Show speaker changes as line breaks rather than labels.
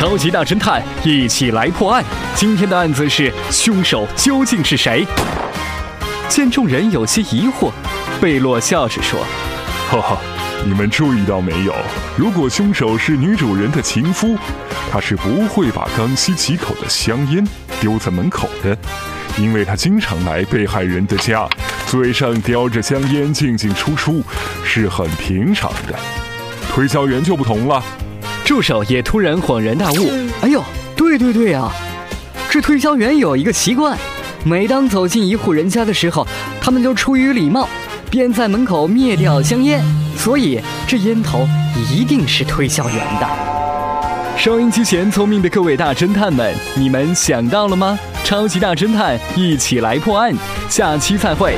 超级大侦探一起来破案。今天的案子是凶手究竟是谁？见众人有些疑惑，贝洛笑着说：“
哈哈，你们注意到没有？如果凶手是女主人的情夫，他是不会把刚吸几口的香烟丢在门口的，因为他经常来被害人的家，嘴上叼着香烟进进出出，是很平常的。推销员就不同了。”
助手也突然恍然大悟：“
哎呦，对对对啊，这推销员有一个习惯，每当走进一户人家的时候，他们就出于礼貌，便在门口灭掉香烟，所以这烟头一定是推销员的。”
收音机前聪明的各位大侦探们，你们想到了吗？超级大侦探，一起来破案，下期再会。